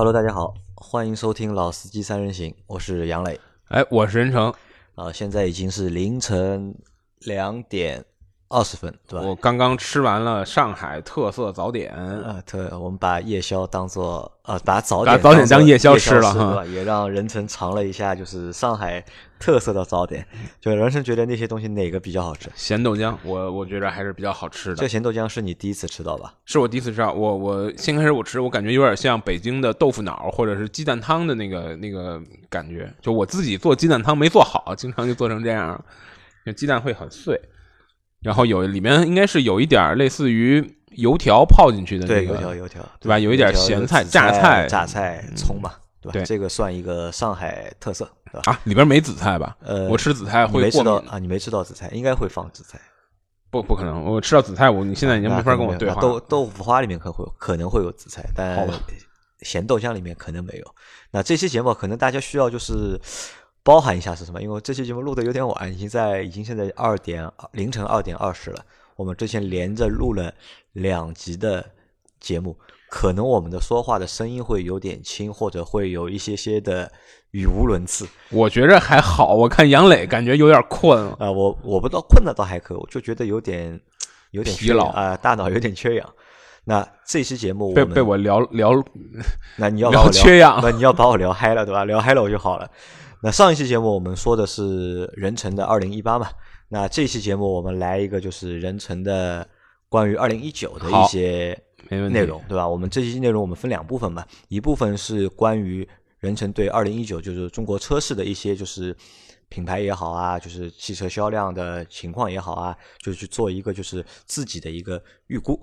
Hello，大家好，欢迎收听老司机三人行，我是杨磊。哎，我是任成。啊，现在已经是凌晨两点二十分，对吧？我刚刚吃完了上海特色早点。啊，对我们把夜宵当做啊，把早点早点当夜宵吃了哈，也让任成尝了一下，就是上海。特色的早点，就人生觉得那些东西哪个比较好吃？咸豆浆，我我觉得还是比较好吃的。这咸豆浆是你第一次吃到吧？是我第一次吃到。我我先开始我吃，我感觉有点像北京的豆腐脑或者是鸡蛋汤的那个那个感觉。就我自己做鸡蛋汤没做好，经常就做成这样，鸡蛋会很碎，然后有里面应该是有一点类似于油条泡进去的那个油条油条，对吧？有一点咸菜、榨菜、榨菜、葱吧。对，这个算一个上海特色，对吧？啊，里边没紫菜吧？呃，我吃紫菜会过敏啊。你没吃到紫菜，应该会放紫菜。不，不可能。我吃到紫菜，我你现在已经没法跟我对话。豆豆腐花里面可会可能会有紫菜，但咸豆浆里面可能没有。那这期节目可能大家需要就是包含一下是什么？因为这期节目录的有点晚，已经在已经现在二点凌晨二点二十了。我们之前连着录了两集的节目。可能我们的说话的声音会有点轻，或者会有一些些的语无伦次。我觉着还好，我看杨磊感觉有点困了啊。我我不知道困的倒还可以，我就觉得有点有点疲劳啊，大脑有点缺氧。那这期节目被被我聊聊，那你要把我聊缺氧，那你要把我聊嗨了，对吧？聊嗨了我就好了。那上一期节目我们说的是人成的二零一八嘛，那这期节目我们来一个就是人成的关于二零一九的一些。内容对吧？我们这期内容我们分两部分嘛，一部分是关于任成对二零一九就是中国车市的一些就是品牌也好啊，就是汽车销量的情况也好啊，就去做一个就是自己的一个预估。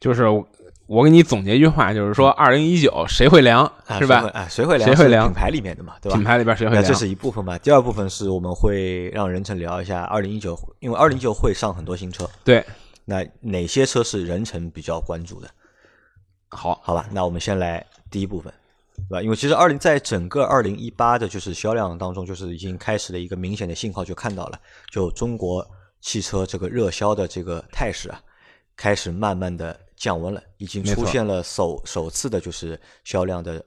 就是我给你总结一句话，就是说二零一九谁会凉是吧？啊，谁会凉？谁会凉？品牌里面的嘛，对吧？品牌里边谁会凉？这是一部分嘛。第二部分是我们会让任成聊一下二零一九，因为二零一九会上很多新车。对，那哪些车是任成比较关注的？好好吧，那我们先来第一部分，对吧？因为其实二零在整个二零一八的就是销量当中，就是已经开始了一个明显的信号，就看到了，就中国汽车这个热销的这个态势啊，开始慢慢的降温了，已经出现了首首次的就是销量的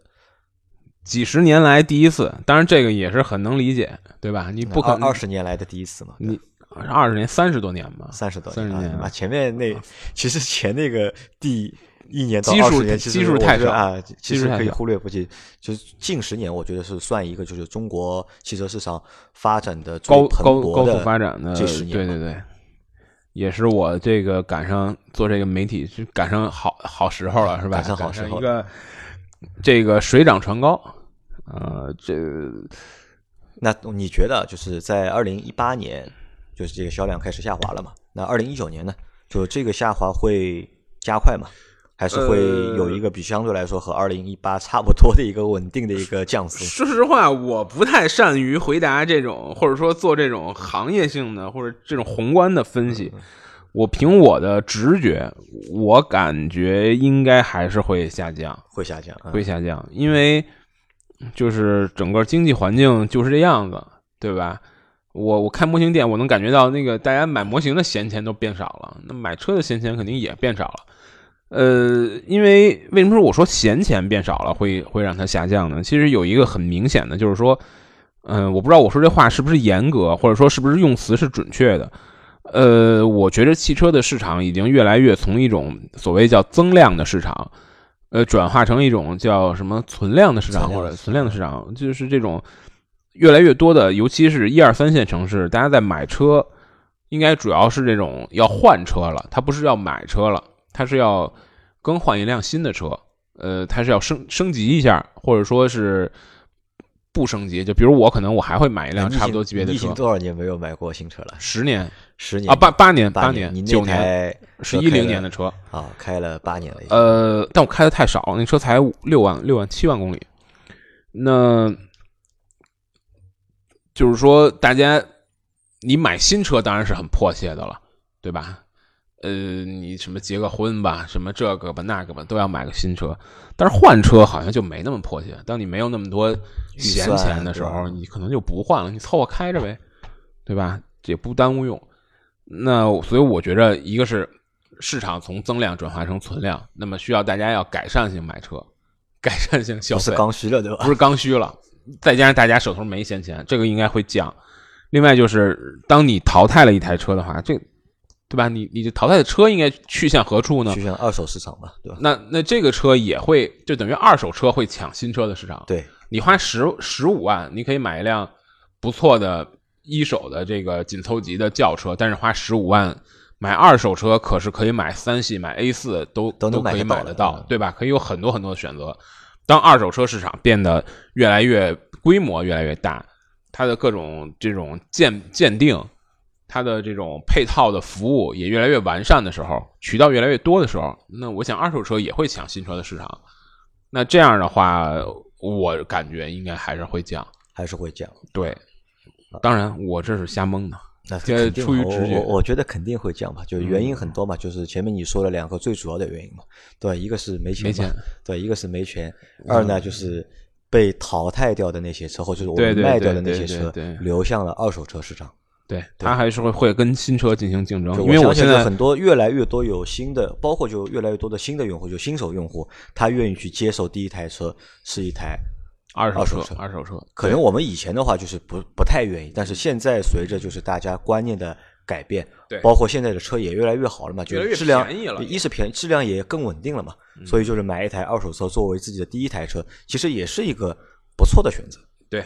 几十年来第一次，当然这个也是很能理解，对吧？你不可能二十年来的第一次嘛？你二十年三十多年嘛？三十多三十年啊！前面那其实前那个第。一年到二十年，基数太少啊，其实可以忽略不计。就是近十年，我觉得是算一个，就是中国汽车市场发展的高高高速发展的这十年。对对对，也是我这个赶上做这个媒体，就赶上好好时候了，是吧？赶上好时候。一个这个水涨船高，呃，这那你觉得就是在二零一八年，就是这个销量开始下滑了嘛？那二零一九年呢？就这个下滑会加快吗？还是会有一个比相对来说和二零一八差不多的一个稳定的一个降幅。说实话，我不太善于回答这种，或者说做这种行业性的或者这种宏观的分析。我凭我的直觉，我感觉应该还是会下降，会下降，会下降，因为就是整个经济环境就是这样子，对吧？我我开模型店，我能感觉到那个大家买模型的闲钱都变少了，那买车的闲钱肯定也变少了。呃，因为为什么说我说闲钱变少了会会让它下降呢？其实有一个很明显的，就是说，嗯，我不知道我说这话是不是严格，或者说是不是用词是准确的。呃，我觉得汽车的市场已经越来越从一种所谓叫增量的市场，呃，转化成一种叫什么存量的市场或者存量的市场，就是这种越来越多的，尤其是一二三线城市，大家在买车，应该主要是这种要换车了，他不是要买车了。它是要更换一辆新的车，呃，它是要升升级一下，或者说是不升级。就比如我可能我还会买一辆差不多级别的车。多少年没有买过新车了？十年，十年啊，八八年，八年，九年，是一零年的车啊，开了八年了。呃，但我开的太少，那车才六万六万七万公里。那就是说，大家你买新车当然是很迫切的了，对吧？呃，你什么结个婚吧，什么这个吧那个吧，都要买个新车。但是换车好像就没那么迫切。当你没有那么多闲钱的时候，你可能就不换了，你凑合开着呗，对吧？也不耽误用。那所以我觉着，一个是市场从增量转化成存量，那么需要大家要改善性买车，改善性消费不是，刚需了，对吧？不是刚需了，再加上大家手头没闲钱，这个应该会降。另外就是，当你淘汰了一台车的话，这对吧？你你这淘汰的车应该去向何处呢去？向二手市场吧，对吧？那那这个车也会就等于二手车会抢新车的市场。对，你花十十五万，你可以买一辆不错的一手的这个紧凑级的轿车，但是花十五万买二手车，可是可以买三系、买 A 四都都能可以买得到对吧？可以有很多很多的选择。当二手车市场变得越来越规模越来越大，它的各种这种鉴鉴定，它的这种配套的服务也越来越完善的时候，渠道越来越多的时候，那我想二手车也会抢新车的市场。那这样的话，我感觉应该还是会降。还是会降。对，当然我这是瞎蒙的。那出于直觉我觉得肯定会降吧，就是原因嗯很多嘛，就是前面你说了两个最主要的原因嘛，对？一个是没钱，没钱嗯 对，一个是没钱，二呢就是被淘汰掉的那些车，或者是我们卖掉的那些车流向了二手车市场。对，它还是会会跟新车进行竞争，就因为我现在很多越来越多有新的，包括就越来越多的新的用户，就新手用户，他愿意去接受第一台车是一台二手车二手车，可能我们以前的话就是不不太愿意，但是现在随着就是大家观念的改变，对。包括现在的车也越来越好了嘛，就质量便宜了一是便宜，质量也更稳定了嘛，所以就是买一台二手车作为自己的第一台车，其实也是一个不错的选择。对，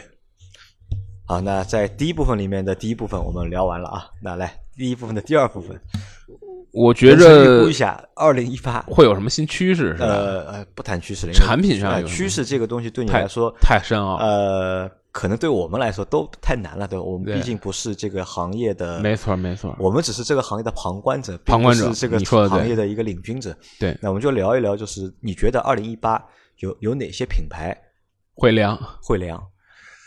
好，那在第一部分里面的第一部分我们聊完了啊，那来第一部分的第二部分，我觉人生预着估一下二零一八。会有什么新趋势是吧？呃呃，不谈趋势了，产品上呃有什么趋势这个东西对你来说太深奥了，呃，可能对我们来说都太难了，对吧？我们毕竟不是这个行业的，没错没错。我们只是这个行业的旁观者，旁观者是这个行业的一个领军者。对那我们就聊一聊，就是你觉得二零一八有有哪些品牌会凉，会凉，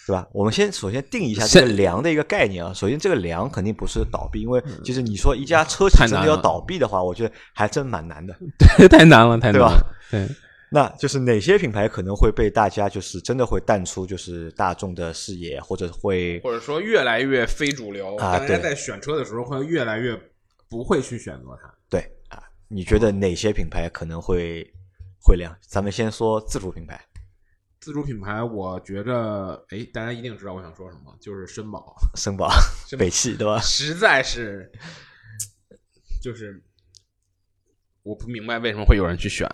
对吧？我们先首先定一下这个凉的一个概念啊。首先，这个凉肯定不是倒闭，因为其实你说一家车企真的要倒闭的话，我觉得还真蛮难的。对，太难了，太难对吧了。对，那就是哪些品牌可能会被大家就是真的会淡出就是大众的视野，或者会或者说越来越非主流，啊对在选车的时候会越来越不会去选择它。对啊？你觉得哪些品牌可能会会凉？咱们先说自主品牌，自主品牌，我觉着，哎，大家一定知道我想说什么，就是绅宝，绅宝、北汽，对吧？实在是，就是我不明白为什么会有人去选，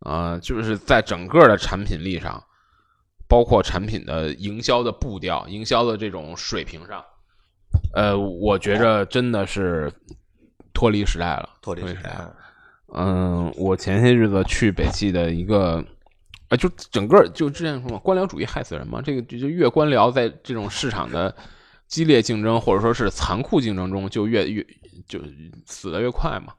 啊、就是在整个的产品力上，包括产品的营销的步调、营销的这种水平上，呃，我觉着真的是脱离时代了，脱离时时代嗯，我前些日子去北汽的一个，啊，就整个就之前说嘛，官僚主义害死人嘛。这个就就越官僚，在这种市场的激烈竞争或者说是残酷竞争中，就越越就死的越快嘛，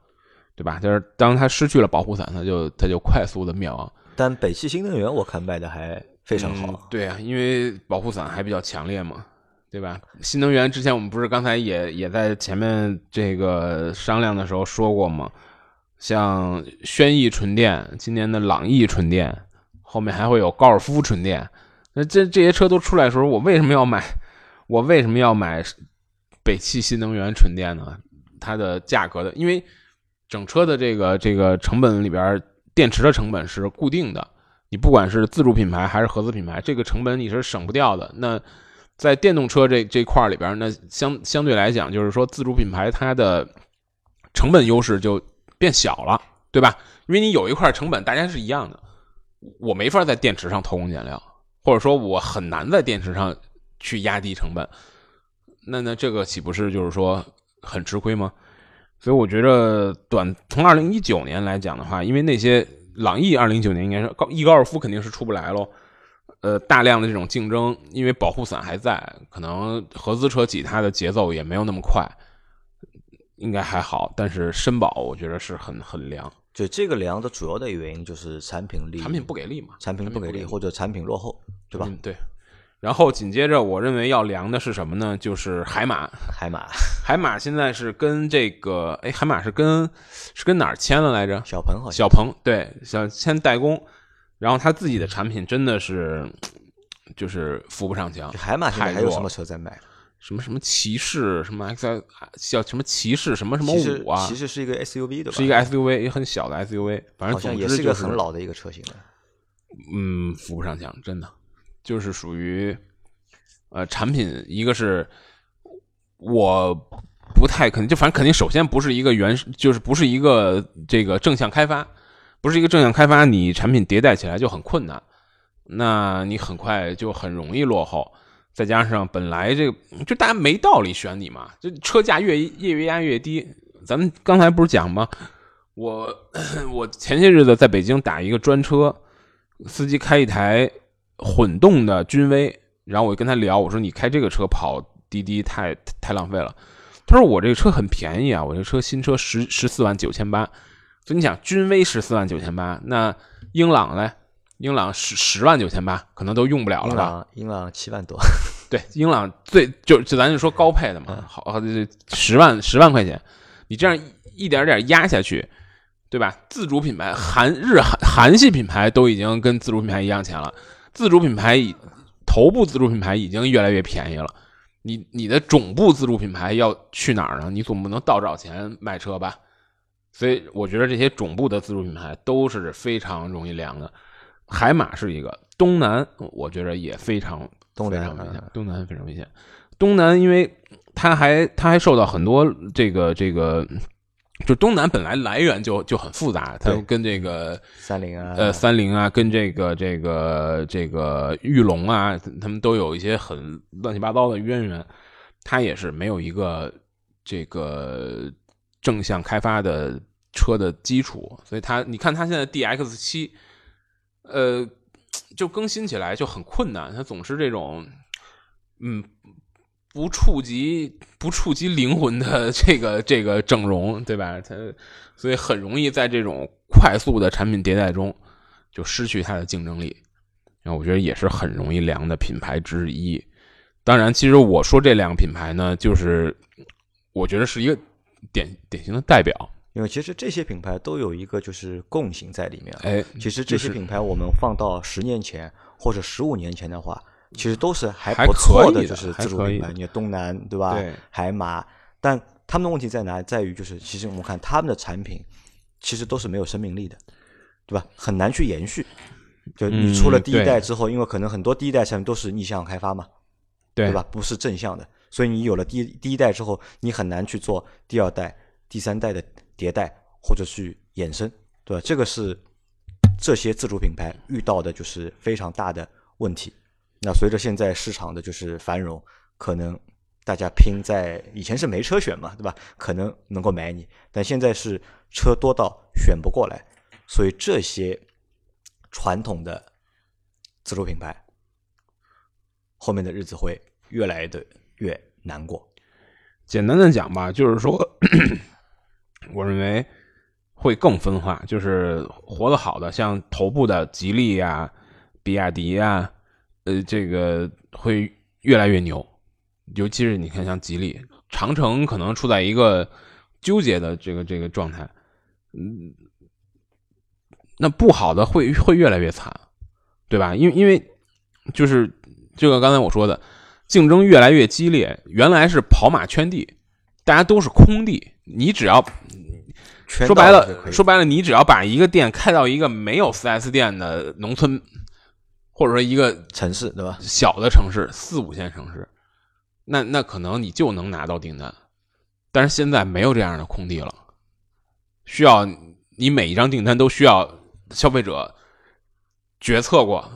对吧？就是当他失去了保护伞，他就他就快速的灭亡。但北汽新能源我看卖的还非常好。嗯对啊，因为保护伞还比较强烈嘛，对吧？新能源之前我们不是刚才也也在前面这个商量的时候说过吗？像轩逸纯电，今年的朗逸纯电，后面还会有高尔夫纯电。那这这些车都出来的时候，我为什么要买？我为什么要买北汽新能源纯电呢？它的价格的，因为整车的这个这个成本里边，电池的成本是固定的。你不管是自主品牌还是合资品牌，这个成本你是省不掉的。那在电动车这这块里边，那相相对来讲，就是说自主品牌它的成本优势就变小了，对吧？因为你有一块成本，大家是一样的，我没法在电池上偷工减料，或者说我很难在电池上去压低成本。那那这个岂不是就是说很吃亏吗？所以我觉得短从二零一九年来讲的话，因为那些朗逸二零一九年应该是高一高尔夫肯定是出不来喽。呃，大量的这种竞争，因为保护伞还在，可能合资车企它的节奏也没有那么快，应该还好。但是绅宝我觉得是很很凉，就这个凉的主要的原因就是产品力，产品不给力嘛，产品不给力或者产品落后，对吧？嗯，对。然后紧接着，我认为要凉的是什么呢？就是海马。海马、海马现在是跟这个，哎，海马是跟是跟哪儿签了来着？小鹏好像小鹏对，想签代工，然后他自己的产品真的是就是扶不上墙，海马现在还有什么车在卖？什么什么骑士，什么 X 叫什么骑士什么什么五啊骑士是一个 SUV 对吧？是一个 SUV，也很小的 SUV，反正好像总之就是也一个很老的一个车型了。嗯，扶不上墙，真的就是属于呃，产品一个是我不太肯定，就反正肯定首先不是一个原，就是不是一个这个正向开发，不是一个正向开发，你产品迭代起来就很困难，那你很快就很容易落后。再加上本来这个就大家没道理选你嘛，就车价越越越压越低。咱们刚才不是讲吗？我我前些日子在北京打一个专车，司机开一台混动的君威，然后我就跟他聊，我说你开这个车跑滴滴太太浪费了。他说我这个车很便宜啊，我这车新车十十四万九千八。所以你想，君威十四万九千八，那英朗呢？英朗十十万九千八，可能都用不了了吧？英朗七万多，对，英朗最就就咱就说高配的嘛，好，十万十万块钱，你这样一点点压下去，对吧？自主品牌韩日韩韩系品牌都已经跟自主品牌一样钱了，自主品牌头部自主品牌已经越来越便宜了，你你的总部自主品牌要去哪儿呢？你总不能倒找钱卖车吧？所以我觉得这些总部的自主品牌都是非常容易凉的。海马是一个，东南我觉得也非常东南危险，东南非常危险。东南因为它还它还受到很多这个这个，就东南本来来源就就很复杂，它跟这个三菱啊，呃三菱啊，跟这个这个这个玉龙啊，他们都有一些很乱七八糟的渊源，它也是没有一个这个正向开发的车的基础，所以它你看它现在 D X 七。呃，就更新起来就很困难，它总是这种，嗯，不触及不触及灵魂的 这个这个整容，对吧？它所以很容易在这种快速的产品迭代中就失去它的竞争力。然后我觉得也是很容易凉的品牌之一。当然，其实我说这两个品牌呢，就是我觉得是一个典典型的代表。因为其实这些品牌都有一个就是共性在里面。哎，其实这些品牌我们放到十年前或者十五年前的话，其实都是还不错的，就是自主品牌。你东南对吧？海马，但他们的问题在哪？在于就是其实我们看他们的产品，其实都是没有生命力的，对吧？很难去延续。就你出了第一代之后，因为可能很多第一代产品都是逆向开发嘛，对吧？不是正向的，所以你有了第第一代之后，你很难去做第二代、第三代的。迭代或者去衍生，对吧？这个是这些自主品牌遇到的就是非常大的问题。那随着现在市场的就是繁荣，可能大家拼在以前是没车选嘛，对吧？可能能够买你，但现在是车多到选不过来，所以这些传统的自主品牌后面的日子会越来的越难过。简单的讲吧，就是说。我认为会更分化，就是活得好的，像头部的吉利呀、比亚迪呀，呃，这个会越来越牛。尤其是你看，像吉利、长城，可能处在一个纠结的这个这个状态。嗯，那不好的会会越来越惨，对吧？因为因为就是这个刚才我说的，竞争越来越激烈。原来是跑马圈地，大家都是空地。你只要说白了，说白了，你只要把一个店开到一个没有 4S 店的农村，或者说一个城市，对吧？小的城市，四五线城市，那那可能你就能拿到订单。但是现在没有这样的空地了，需要你每一张订单都需要消费者决策过。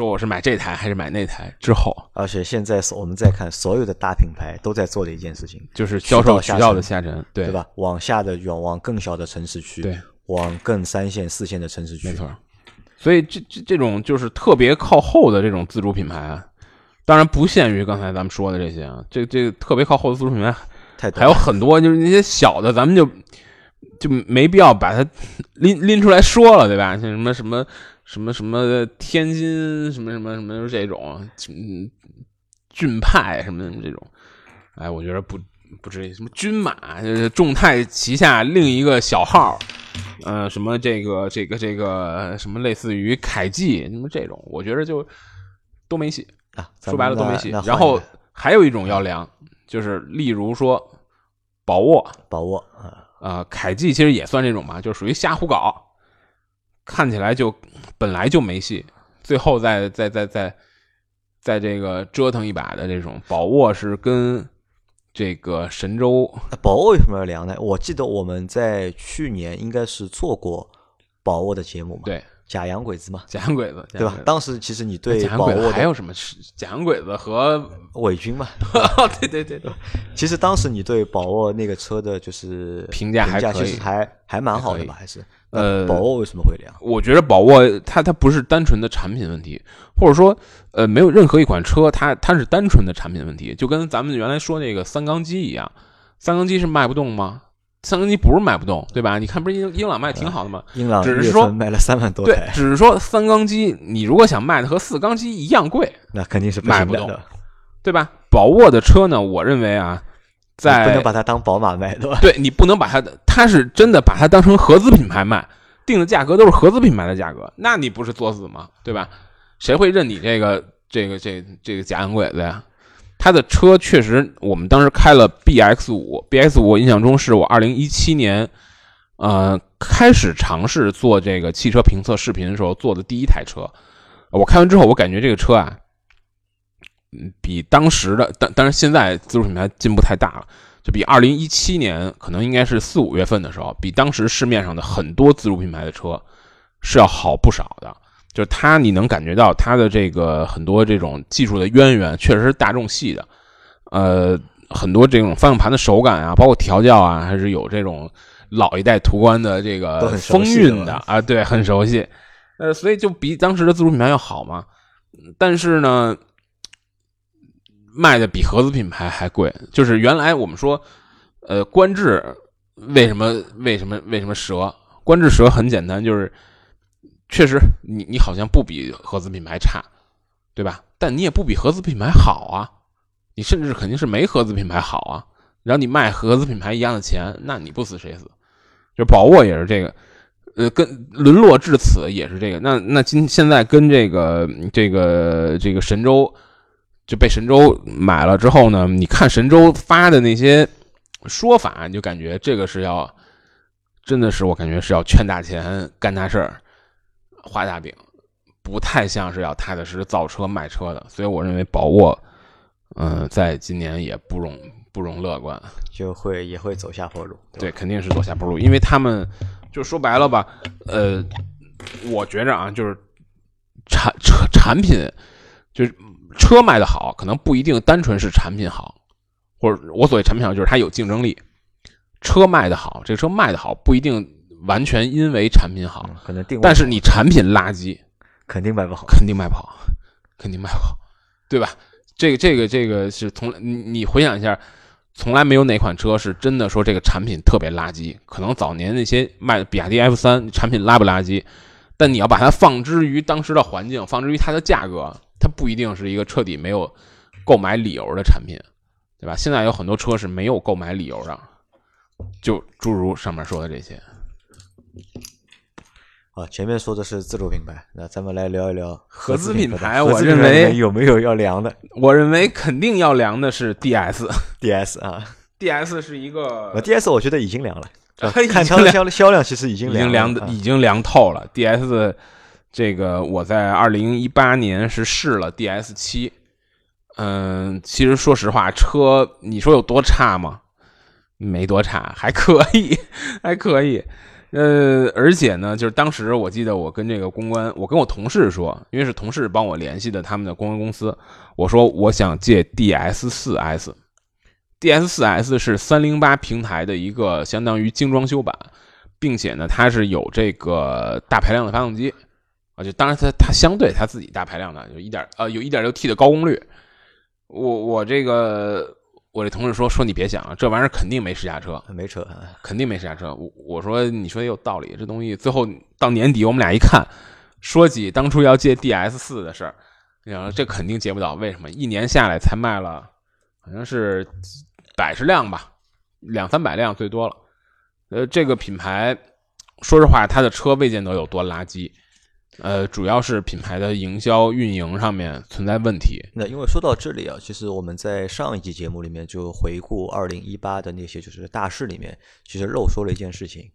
说我是买这台还是买那台之后，而且现在我们再看所有的大品牌都在做的一件事情，就是销售渠道的下沉，对对吧？往下的远往更小的城市去，对，往更三线四线的城市去，没错。所以这这这种就是特别靠后的这种自主品牌啊，当然不限于刚才咱们说的这些啊，这这特别靠后的自主品牌太还有很多，就是那些小的，咱们就就没必要把它拎拎出来说了，对吧？像什么什么。什么什么天津什么什么什么这种，嗯，骏派什么这种，哎，我觉得不不至于。什么军马，就是众泰旗下另一个小号，呃，什么这个这个这个什么类似于凯际什么这种，我觉得就都没戏啊。说白了都没戏。然后还有一种要量，就是例如说宝沃，宝沃啊啊，凯记其实也算这种嘛，就属于瞎胡搞。看起来就本来就没戏，最后再再再再在这个折腾一把的这种。宝沃是跟这个神州宝沃为什么要凉呢？我记得我们在去年应该是做过宝沃的节目嘛，对假洋鬼子嘛，假洋鬼子，对吧？当时其实你对假洋鬼子还有什么是假洋鬼子和伪军嘛，对对对对，其实当时你对宝沃那个车的就是评价还其实还还蛮好的吧？还还是呃宝沃为什么会这样？我觉得宝沃它它不是单纯的产品问题，或者说呃没有任何一款车它它是单纯的产品问题，就跟咱们原来说那个三缸机一样，三缸机是卖不动吗？三缸机不是卖不动，对吧？你看不是英英朗卖挺好的吗？英朗只是说卖了三万多对，只是说三缸机你如果想卖的和四缸机一样贵，那肯定是卖不动对吧？宝沃的车呢，我认为啊，在不能把它当宝马卖，对吧？对你不能把它的，它是真的把它当成合资品牌卖，定的价格都是合资品牌的价格，那你不是作死吗？对吧？谁会认你这个这个这这个假洋鬼子呀？它的车确实，我们当时开了 BX 五，BX 五我印象中是我二零一七年，呃，开始尝试做这个汽车评测视频的时候做的第一台车。我开完之后，我感觉这个车啊，嗯，比当时的，当当然现在自主品牌进步太大了。就比二零一七年可能应该是四五月份的时候，比当时市面上的很多自主品牌的车是要好不少的。就是它，你能感觉到它的这个很多这种技术的渊源，确实是大众系的。呃，很多这种方向盘的手感啊，包括调教啊，还是有这种老一代途观的这个风韵的啊，对，很熟悉。呃，所以就比当时的自主品牌要好嘛。但是呢，卖的比合资品牌还贵。就是原来我们说，呃，观致为什么为什么为什么折？观致折很简单，就是确实你你好像不比合资品牌差，对吧？但你也不比合资品牌好啊，你甚至肯定是没合资品牌好啊。然后你卖合资品牌一样的钱，那你不死谁死？就宝沃也是这个，呃，跟沦落至此也是这个。那那今现在跟这个这个这个神州就被神州买了之后呢，你看神州发的那些说法，你就感觉这个是要真的是我感觉是要圈大钱干大事儿画大饼，不太像是要踏踏实实造车卖车的。所以我认为宝沃，嗯、在今年也不容不容乐观。就会也会走下坡路。对，吧，肯定是走下坡路，因为他们就说白了吧，呃，我觉着啊，就是产车产品，就是车卖的好，可能不一定单纯是产品好，或者我所谓产品好，就是它有竞争力。车卖的好，这个车卖的好，不一定完全因为产品好，嗯可能定位，但是你产品垃圾，肯定卖不好。肯定卖不好，肯定卖不好，对吧？这个这个这个是从你你回想一下，从来没有哪款车是真的说这个产品特别垃圾。可能早年那些卖比亚迪 F 三产品垃不垃圾，但你要把它放之于当时的环境，放之于它的价格，它不一定是一个彻底没有购买理由的产品，对吧？现在有很多车是没有购买理由的，就诸如上面说的这些。啊，前面说的是自主品牌，那咱们来聊一聊合资资品牌我认为有没有要凉的我认为肯定要凉的是 DS。DS 啊？DS 是一个呃，DS 我觉得已经凉了，呃看它的销销量其实已经已经凉的已经凉透了。DS 这个我在二零一八年是试了 DS 七，嗯，其实说实话，车你说有多差吗？没多差，还可以，还可以。呃，而且呢，就是当时我记得我跟这个公关，我跟我同事说，因为是同事帮我联系的他们的公关公司，我说我想借 DS 四 S。DS 四 S 是三零八平台的一个相当于精装修版，并且呢，它是有这个大排量的发动机啊，就当然它它相对它自己大排量的，有一点呃有一点六 T 的高功率。我我这个我这同事说说你别想了，这玩意儿肯定没试驾车，没车啊，肯定没试驾车。我我说你说也有道理，这东西最后到年底我们俩一看，说起当初要借 DS 四的事儿，你想这肯定借不到，为什么？一年下来才卖了好像是百十辆吧，两三百辆最多了。呃，这个品牌说实话，它的车未见得有多垃圾。呃，主要是品牌的营销运营上面存在问题。那因为说到这里啊，其实我们在上一期节目里面就回顾二零一八的那些就是大事里面，其实漏说了一件事情，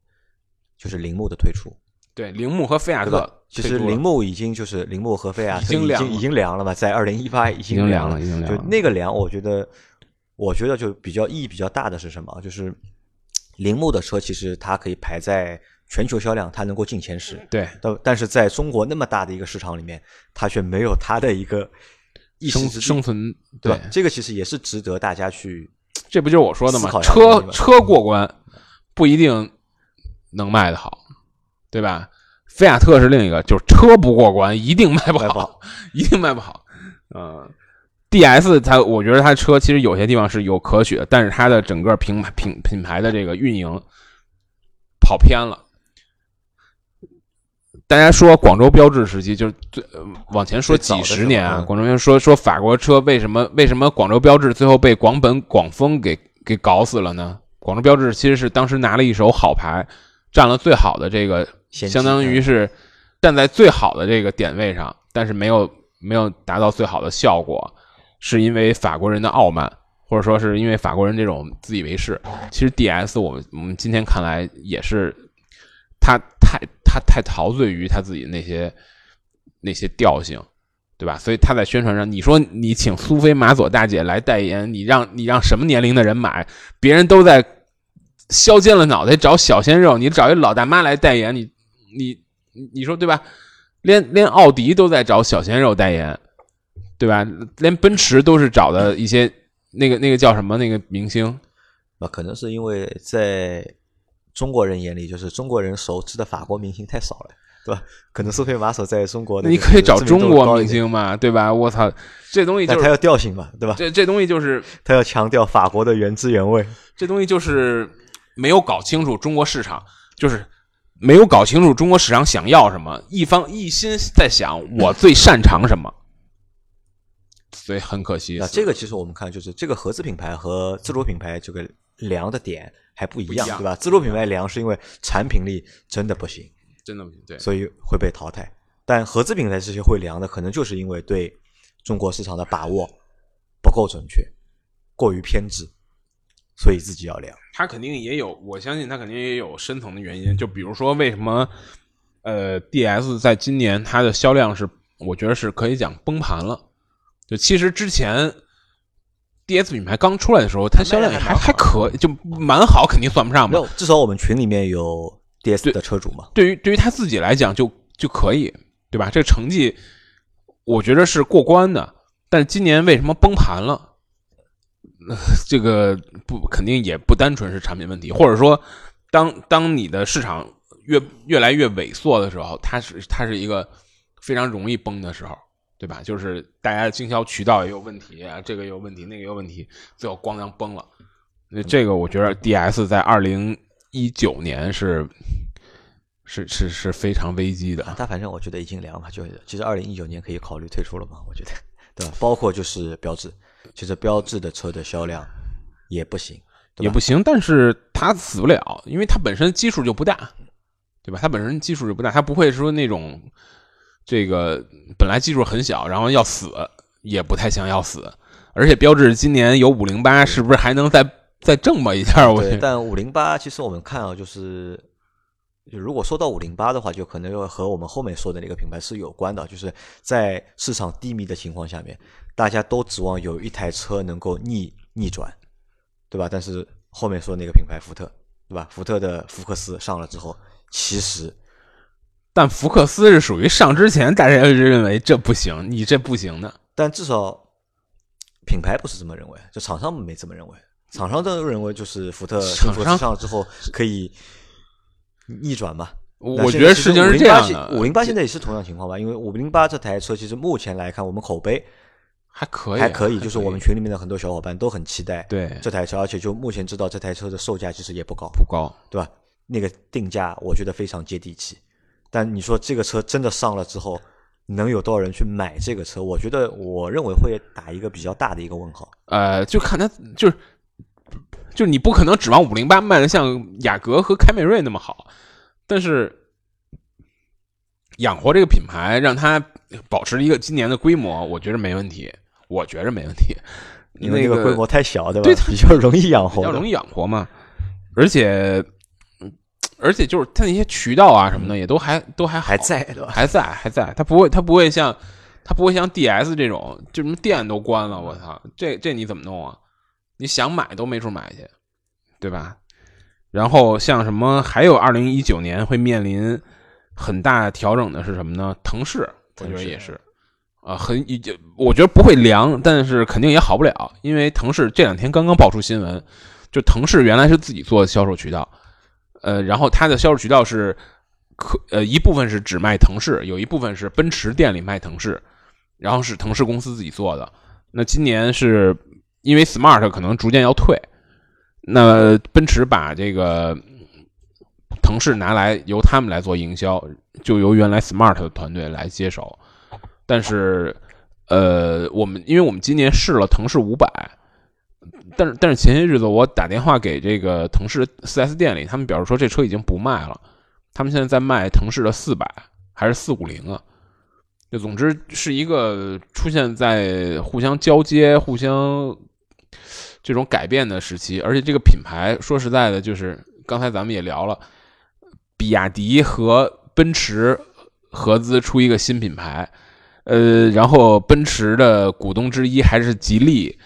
就是铃木的推出。对，铃木和菲亚特？其实铃木已经就是铃木和菲亚特已经已经凉了嘛，在二零一八已已经凉凉了，已经凉就了。那个凉，我觉得，我觉得就比较意义比较大的是什么？就是铃木的车，其实它可以排在全球销量，它能够进前十。对，但但是在中国那么大的一个市场里面，它却没有它的一个一生之地生存对？这个其实也是值得大家去 这不就是我说的吗车车过关不一定能卖得好，对吧？菲亚特是另一个，就是车不过关一定卖不好，卖不好一定卖不好。嗯，DS 它，我觉得它车其实有些地方是有可取的，但是它的整个品牌品品牌的这个运营跑偏了。大家说广州标志时期，就是最、呃往前说几十年啊，嗯广州人说说法国车为什么为什么广州标志最后被广本广丰给给搞死了呢？广州标志其实是当时拿了一手好牌，占了最好的这个，相当于是站在最好的这个点位上，但是没有没有达到最好的效果，是因为法国人的傲慢，或者说是因为法国人这种自以为是。其实 DS 我们我们今天看来也是，他太他太陶醉于他自己那些那些调性，对吧？所以他在宣传上，你说你请苏菲玛索大姐来代言，你让你让什么年龄的人买？别人都在削尖了脑袋找小鲜肉，你找一老大妈来代言，你你你说对吧？连连奥迪都在找小鲜肉代言，对吧？连奔驰都是找的一些那个那个叫什么那个明星，啊，可能是因为在中国人眼里，就是中国人熟知的法国明星太少了，对吧？可能苏菲玛索在中国的你可以找中国明星嘛，对吧？我操，这东西就是但他要调性嘛，对吧？这这东西就是他要强调法国的原汁原味。这东西就是没有搞清楚中国市场，就是没有搞清楚中国市场想要什么，一方一心在想我最擅长什么，所以很可惜。那这个其实我们看，就是这个合资品牌和自主品牌这个量的点还不一样，一样对吧？自主品牌凉是因为产品力真的不行，真的不行，对，所以会被淘汰。但合资品牌这些会凉的，可能就是因为对中国市场的把握不够准确，过于偏执，所以自己要凉。他肯定也有，我相信他肯定也有深层的原因。就比如说，为什么呃，DS 在今年它的销量是，我觉得是可以讲崩盘了。就其实之前 DS 品牌刚出来的时候，它销量也还还可以，就蛮好，肯定算不上吧。没有，至少我们群里面有 DS 的车主嘛，对于对于他自己来讲就就可以，对吧？这个成绩我觉得是过关的。但是今年为什么崩盘了？呃 这个不肯定也不单纯是产品问题，或者说，当当你的市场越越来越萎缩的时候，它是它是一个非常容易崩的时候，对吧？就是大家的经销渠道也有问题啊，这个有问题，那个有问题，最后咣当崩了。那这个我觉得 DS 在二零一九年是是是是非常危机的。它反正我觉得已经凉了，就其实二零一九年可以考虑退出了嘛，我觉得，对吧？包括就是标志，其实标志的车的销量也不行，也不行，但是它死不了，因为它本身基数就不大，对吧？它本身基数就不大，它不会说那种这个本来基数很小，然后要死也不太想要死。而且标致今年有五零八，是不是还能再再挣吧一下？我觉，得但五零八其实我们看啊，就是就如果说到五零八的话，就可能又和我们后面说的那个品牌是有关的，就是在市场低迷的情况下面，大家都指望有一台车能够逆逆转，对吧？但是后面说那个品牌福特，对吧？福特的福克斯上了之后，其实但福克斯是属于上之前大家就认为这不行，你这不行的。但至少品牌不是这么认为，就厂商没这么认为。厂商都认为就是福特上了之后可以逆转嘛。我觉得事情是这样的，五零八现在也是同样情况吧，因为五零八这台车其实目前来看，我们口碑还可以，还可以，就是我们群里面的很多小伙伴都很期待对这台车，而且就目前知道这台车的售价其实也不高，不高。对吧？那个定价我觉得非常接地气。但你说这个车真的上了之后，能有多少人去买这个车？我觉得，我认为会打一个比较大的一个问号。呃，就看它就是，就是你不可能指望五零八卖的像雅阁和凯美瑞那么好，但是养活这个品牌，让它保持一个今年的规模，我觉得没问题，我觉着没问题，因为那个规模太小，对吧？对比较容易养活，比较容易养活嘛，而且。而且就是它那些渠道啊什么的也都还都还好还在？还在还在，它不会它不会像它不会像 DS 这种，就什么店都关了，我操，这这你怎么弄啊？你想买都没处买去，对吧？然后像什么还有二零一九年会面临很大调整的是什么呢？腾势，我觉得也是。啊，很已经，我觉得不会凉，但是肯定也好不了，因为腾势这两天刚刚爆出新闻，就腾势原来是自己做销售渠道，呃，然后它的销售渠道是可呃一部分是只卖腾势，有一部分是奔驰店里卖腾势，然后是腾势公司自己做的。那今年是因为 Smart 可能逐渐要退，那奔驰把这个腾势拿来由他们来做营销，就由原来 Smart 的团队来接手。但是，呃，我们因为我们今年试了腾势五百，但是但是前些日子我打电话给这个腾势 4S 店里，他们表示说这车已经不卖了，他们现在在卖腾势的四百还是四五零啊？就总之是一个出现在互相交接、互相这种改变的时期，而且这个品牌说实在的，就是刚才咱们也聊了，比亚迪和奔驰合资出一个新品牌。呃，然后奔驰的股东之一还是吉利，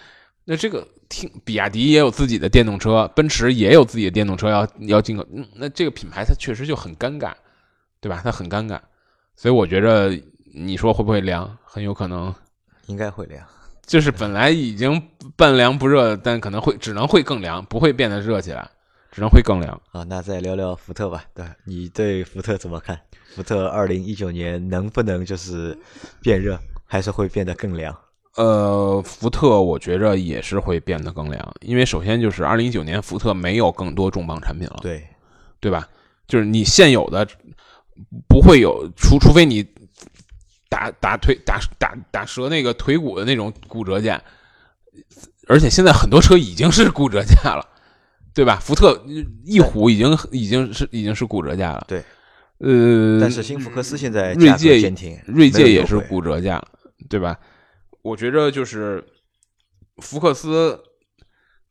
那这个听比亚迪也有自己的电动车，奔驰也有自己的电动车要要进口，那这个品牌它确实就很尴尬，对吧？它很尴尬，所以我觉着你说会不会凉？很有可能，应该会凉，就是本来已经半凉不热，但可能会只能会更凉，不会变得热起来，只能会更凉啊。那再聊聊福特吧，对你对福特怎么看？福特二零一九年能不能就是变热，还是会变得更凉？呃，福特我觉着也是会变得更凉，因为首先就是二零一九年福特没有更多重磅产品了，对对吧？就是你现有的不会有，除除非你打打腿打打打折那个腿骨的那种骨折价，而且现在很多车已经是骨折价了，对吧？福特翼虎已经已经是已经是骨折价了，对。呃，但是新福克斯现在锐界坚挺，锐界也是骨折价，对吧？我觉着就是福克斯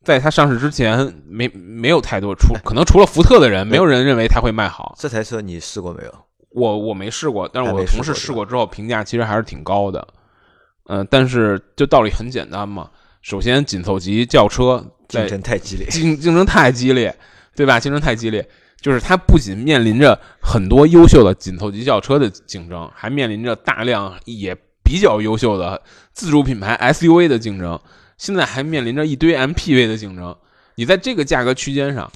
在它上市之前没没有太多出，可能除了福特的人，没有人认为它会卖好。这台车你试过没有？我我没试过，但是我同事试过之后评价其实还是挺高的。嗯，但是就道理很简单嘛。首先紧凑级轿车竞争太激烈，竞竞争太激烈，对吧？竞争太激烈。就是它不仅面临着很多优秀的紧凑级轿车的竞争，还面临着大量也比较优秀的自主品牌 SUV 的竞争，现在还面临着一堆 MPV 的竞争。你在这个价格区间上，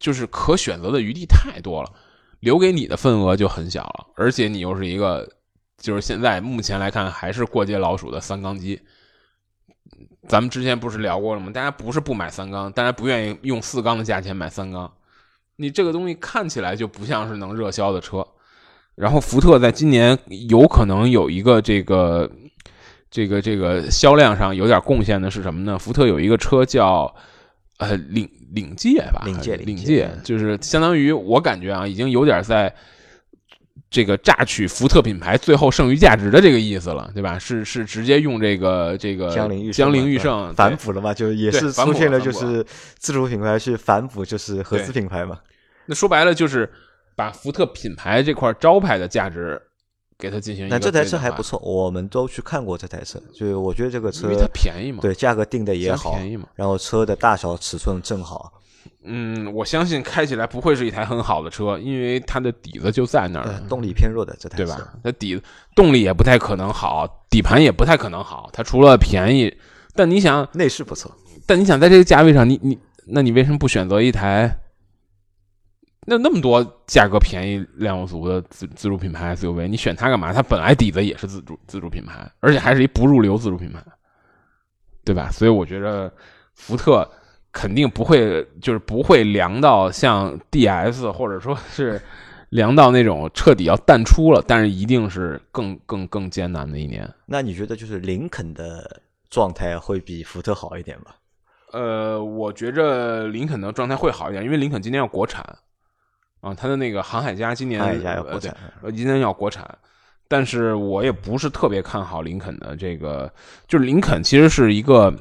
就是可选择的余地太多了，留给你的份额就很小了。而且你又是一个，就是现在目前来看还是过街老鼠的三缸机。咱们之前不是聊过了吗？大家不是不买三缸，大家不愿意用四缸的价钱买三缸。你这个东西看起来就不像是能热销的车，然后福特在今年有可能有一个这个这个这个销量上有点贡献的是什么呢？福特有一个车叫呃领领界吧，领界领界，就是相当于我感觉啊，已经有点在这个榨取福特品牌最后剩余价值的这个意思了，对吧？是是直接用这个这个江铃江铃驭胜反哺了嘛？就也是出现了就是自主品牌去反哺就是合资品牌嘛。那说白了就是把福特品牌这块招牌的价值给它进行。那这台车还不错，我们都去看过这台车，就是我觉得这个车因为它便宜嘛，对，价格定的也好，便宜嘛，然后车的大小尺寸正好。嗯，我相信开起来不会是一台很好的车，因为它的底子就在那儿，动力偏弱的这台车，对吧？它底动力也不太可能好，底盘也不太可能好。它除了便宜，但你想内饰不错，但你想在这个价位上，你你那你为什么不选择一台？那那么多价格便宜、量又足的自自主品牌 SUV，你选它干嘛？它本来底子也是自主自主品牌，而且还是一不入流自主品牌，对吧？所以我觉得福特肯定不会，就是不会凉到像 DS，或者说是凉到那种彻底要淡出了，但是一定是更更更艰难的一年。那你觉得就是林肯的状态会比福特好一点吗？呃，我觉着林肯的状态会好一点，因为林肯今年要国产。啊，他的那个航海家今年要国产，呃，今年要国产，但是我也不是特别看好林肯的这个，就是林肯其实是一个，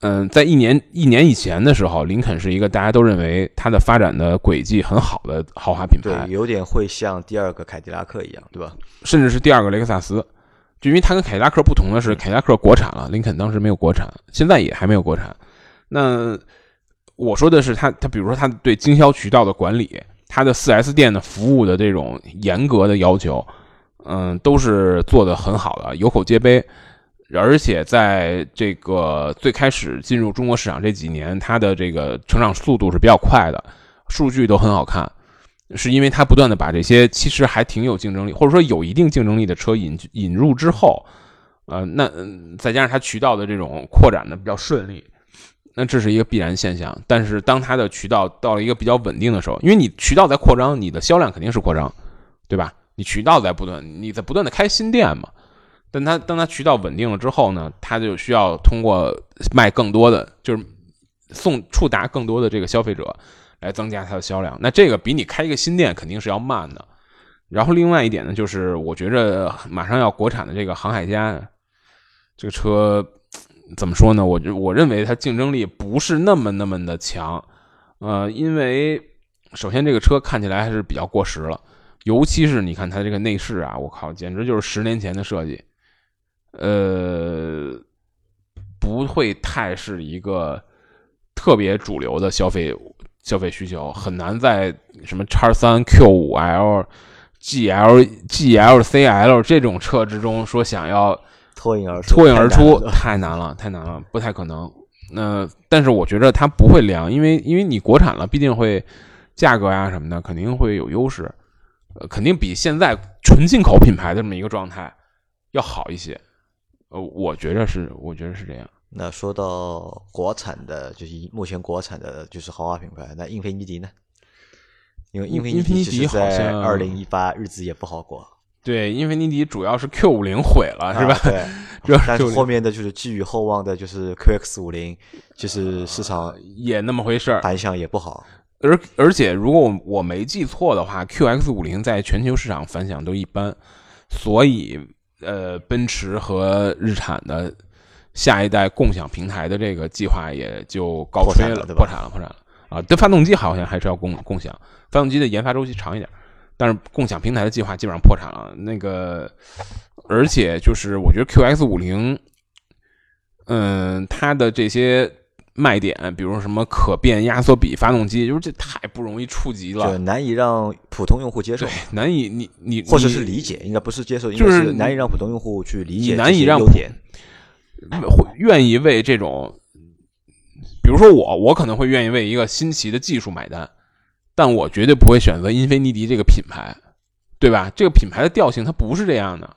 嗯，在一年一年以前的时候，林肯是一个大家都认为它的发展的轨迹很好的豪华品牌，对，有点会像第二个凯迪拉克一样，对吧？甚至是第二个雷克萨斯。就因为它跟凯迪拉克不同的是，凯迪拉克国产了，林肯当时没有国产，现在也还没有国产。那我说的是它，它比如说它对经销渠道的管理，它的 4S 店的服务的这种严格的要求，嗯，都是做的很好的，有口皆碑。而且在这个最开始进入中国市场这几年，它的这个成长速度是比较快的，数据都很好看，是因为它不断的把这些其实还挺有竞争力，或者说有一定竞争力的车引引入之后，呃，那再加上它渠道的这种扩展的比较顺利，那这是一个必然现象。但是当它的渠道到了一个比较稳定的时候，因为你渠道在扩张，你的销量肯定是扩张，对吧？你渠道在不断，你在不断的开新店嘛。但它当它渠道稳定了之后呢，它就需要通过卖更多的，就是送触达更多的这个消费者，来增加它的销量。那这个比你开一个新店肯定是要慢的。然后另外一点呢，就是我觉着马上要国产的这个航海家，这个车怎么说呢？我我认为它竞争力不是那么那么的强。呃，因为首先这个车看起来还是比较过时了，尤其是你看它这个内饰啊，我靠，简直就是十年前的设计。呃，不会太是一个特别主流的消费消费需求，很难在什么叉三 Q 五 L、G L、G L C L 这种车之中说想要脱颖而出，脱颖而出 太难了，太难了，不太可能。那但是我觉得它不会凉，因为因为你国产了，必定会价格呀什么的肯定会有优势，呃，肯定比现在纯进口品牌的这么一个状态要好一些。呃，我觉着是，我觉得是这样。那说到国产的，就是目前国产的就是豪华品牌，那英菲尼迪呢？因为英菲尼迪其实在二零一八日子也不好过。对，英菲尼迪主要是 Q 五零毁了，是吧？对，主要但是后面的就是寄予厚望的，就是 QX 五零，就是市场也那么回事儿，反响也不好。而而且，如果我我没记错的话，QX 五零在全球市场反响都一般，所以。呃，奔驰和日产的下一代共享平台的这个计划也就告吹了，破产了，破产了啊！这发动机好像还是要共共享，发动机的研发周期长一点，但是共享平台的计划基本上破产了。那个，而且就是我觉得 QX 五零，嗯，它的这些。卖点，比如什么可变压缩比发动机，就是这太不容易触及了，就难以让普通用户接受，对，难以你你或者是理解，应该不是接受，就是难以让普通用户去理解，难以让优点，会愿意为这种，比如说我，我可能会愿意为一个新奇的技术买单，但我绝对不会选择英菲尼迪这个品牌，对吧？这个品牌的调性它不是这样的，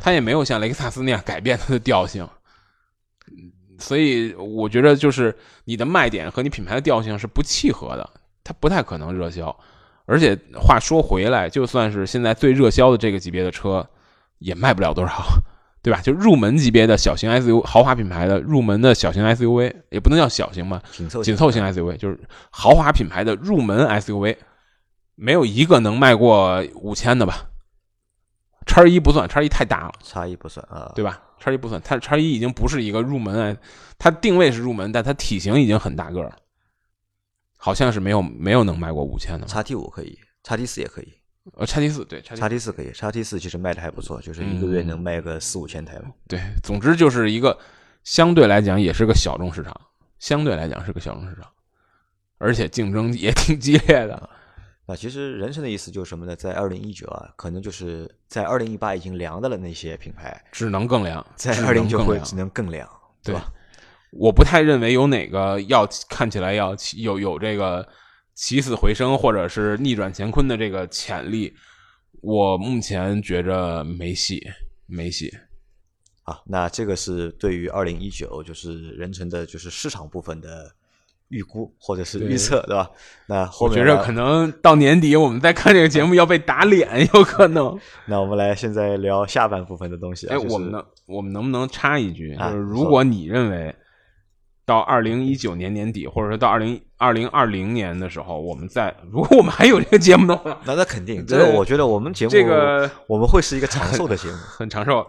它也没有像雷克萨斯那样改变它的调性。所以我觉得，就是你的卖点和你品牌的调性是不契合的，它不太可能热销。而且话说回来，就算是现在最热销的这个级别的车，也卖不了多少，对吧？就入门级别的小型 SUV，豪华品牌的入门的小型 SUV，也不能叫小型吧，紧凑紧凑型 SUV，就是豪华品牌的入门 SUV，没有一个能卖过五千的吧？叉一不算，叉一太大了，叉一不算啊，对吧？叉一不算，它叉一已经不是一个入门，它定位是入门，但它体型已经很大个了，好像是没有没有能卖过五千的。叉 T 五可以，叉 T 四也可以。呃，叉 T 四对，叉 T 四可以，叉 T 四其实卖的还不错，就是一个月能卖个四五千台吧。对，总之就是一个相对来讲也是个小众市场，相对来讲是个小众市场，而且竞争也挺激烈的。啊，其实人生的意思就是什么呢？在二零一九啊，可能就是在二零一八已经凉的了那些品牌，只能更凉，在二零九会只能更凉，对吧？我不太认为有哪个要看起来要有有这个起死回生或者是逆转乾坤的这个潜力，我目前觉着没戏，没戏。啊，那这个是对于二零一九就是人成的就是市场部分的。预估或者是预测，对吧？那我觉着可能到年底我们再看这个节目要被打脸，有可能。那我们来现在聊下半部分的东西。哎，我们能我们能不能插一句？就是如果你认为到二零一九年年底，或者说到二零二零二零年的时候，我们在 如果我们还有这个节目的话，那那肯定。这个我觉得我们节目这个我们会是一个长寿的节目，很长寿。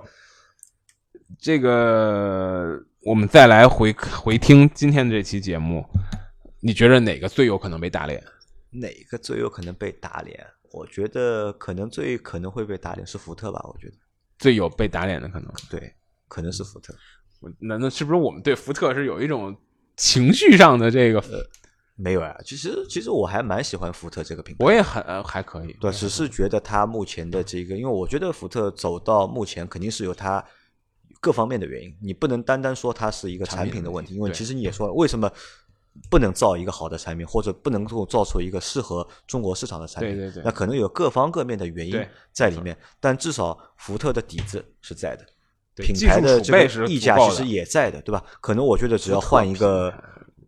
这个我们再来回回听今天的这期节目，你觉得哪个最有可能被打脸？哪个最有可能被打脸？我觉得可能最可能会被打脸是福特吧。我觉得最有被打脸的可能，对，可能是福特。难道是不是我们对福特是有一种情绪上的这个？没有啊，其实其实我还蛮喜欢福特这个品牌，我也很还可以。对，只是觉得它目前的这个，因为我觉得福特走到目前肯定是有它各方面的原因，你不能单单说它是一个产品的问题，因为其实你也说了，为什么不能造一个好的产品，或者不能够造出一个适合中国市场的产品？对对对，那可能有各方各面的原因在里面，但至少福特的底子是在的，品牌的这个溢价其实也在的，对吧？可能我觉得只要换一个。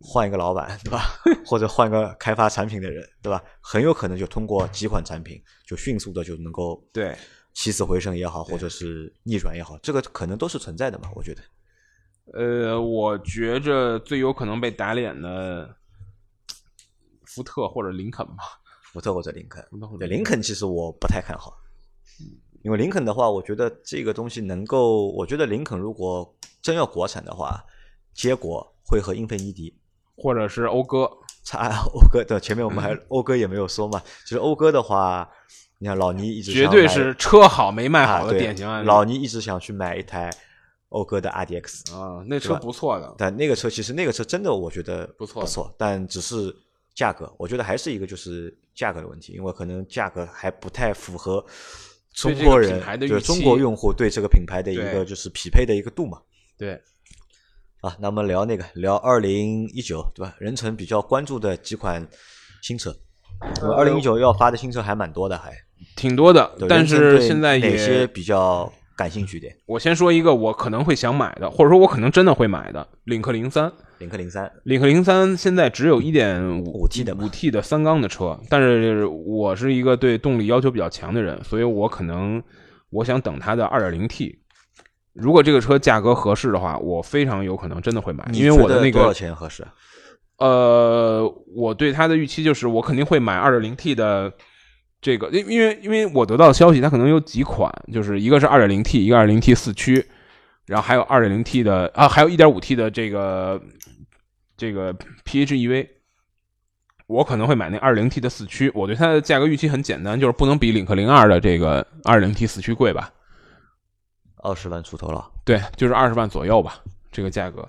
换一个老板，对吧？或者换个开发产品的人，对吧？很有可能就通过几款产品，就迅速的就能够对起死回生也好，或者是逆转也好，这个可能都是存在的嘛？我觉得。呃，我觉着最有可能被打脸的，福特或者林肯吧。福特或者林肯，对林肯其实我不太看好，因为林肯的话，我觉得这个东西能够，我觉得林肯如果真要国产的话，结果会和英菲尼迪。或者是讴歌，差讴歌对，前面我们还 讴歌也没有说嘛。其实讴歌的话，你看老倪一直绝对是车好没卖好的典型案例。老倪一直想去买一台讴歌的 RDX 啊，那车不错的。但那个车其实那个车真的我觉得不错不错，但只是价格，我觉得还是一个就是价格的问题，因为可能价格还不太符合中国人对中国用户对这个品牌的一个就是匹配的一个度嘛。对。啊，那么聊那个聊二零一九对吧？任成比较关注的几款新车，二零一九要发的新车还蛮多的，还挺多的。但是现在哪些比较感兴趣点？我先说一个我可能会想买的，或者说我可能真的会买的，领克零三。领克零三，领克零三现在只有一点五 T 的五 T 的三缸的车，但是我是一个对动力要求比较强的人，所以我可能我想等它的二点零 T。如果这个车价格合适的话，我非常有可能真的会买，因为我的那个多少钱合适？呃，我对它的预期就是我肯定会买二点零 T 的这个，因因为因为我得到的消息，它可能有几款，就是一个是二点零 T，一个二点零 T 四驱，然后还有二点零 T 的啊，还有一点五 T 的这个这个 PHEV，我可能会买那 2.0T 的四驱。我对它的价格预期很简单，就是不能比领克零二的这个 2.0T 四驱贵吧。二十万出头了，对，就是二十万左右吧，这个价格。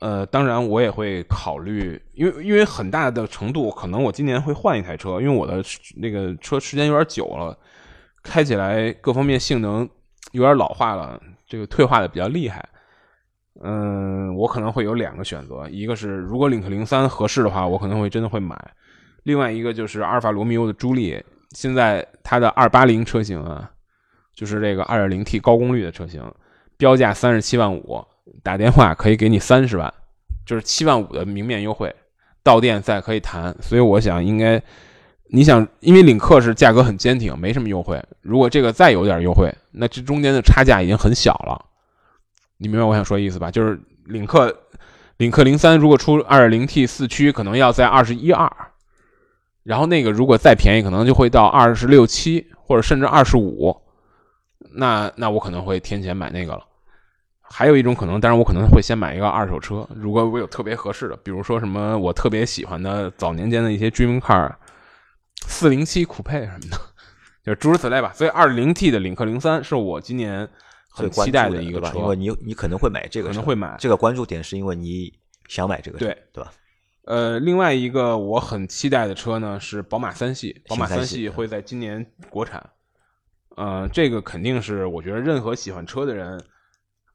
呃，当然我也会考虑，因为因为很大的程度，可能我今年会换一台车，因为我的那个车时间有点久了，开起来各方面性能有点老化了，这个退化的比较厉害。嗯，我可能会有两个选择，一个是如果领克零三合适的话，我可能会真的会买；另外一个就是阿尔法罗密欧的朱丽，现在它的二八零车型啊。就是这个 2.0T 高功率的车型，标价三十七万五，打电话可以给你三十万，就是七万五的明面优惠，到店再可以谈。所以我想应该，你想，因为领克是价格很坚挺，没什么优惠。如果这个再有点优惠，那这中间的差价已经很小了。你明白我想说的意思吧？就是领克，领克零三如果出 2.0T 四驱，可能要在二十一二，然后那个如果再便宜，可能就会到二十六七，或者甚至二十五。那那我可能会添钱买那个了，还有一种可能，当然我可能会先买一个二手车，如果我有特别合适的，比如说什么我特别喜欢的早年间的一些 dream car，四零七酷配什么的，就诸如此类吧。所以二零 T 的领克零三是我今年很期待的一个车，因为你你可能会买这个，可能会买这个关注点是因为你想买这个，对对吧？呃，另外一个我很期待的车呢是宝马三系，宝马三系会在今年国产。呃，这个肯定是，我觉得任何喜欢车的人，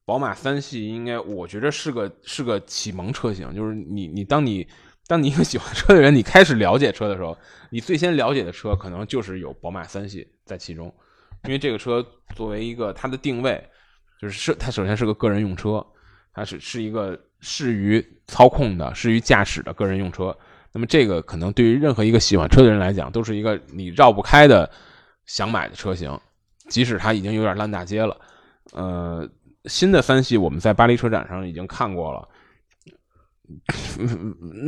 宝马三系应该，我觉得是个是个启蒙车型。就是你你当你当你一个喜欢车的人，你开始了解车的时候，你最先了解的车可能就是有宝马三系在其中，因为这个车作为一个它的定位，就是是它首先是个个人用车，它是是一个适于操控的、适于驾驶的个人用车。那么这个可能对于任何一个喜欢车的人来讲，都是一个你绕不开的想买的车型。即使它已经有点烂大街了，呃，新的三系我们在巴黎车展上已经看过了，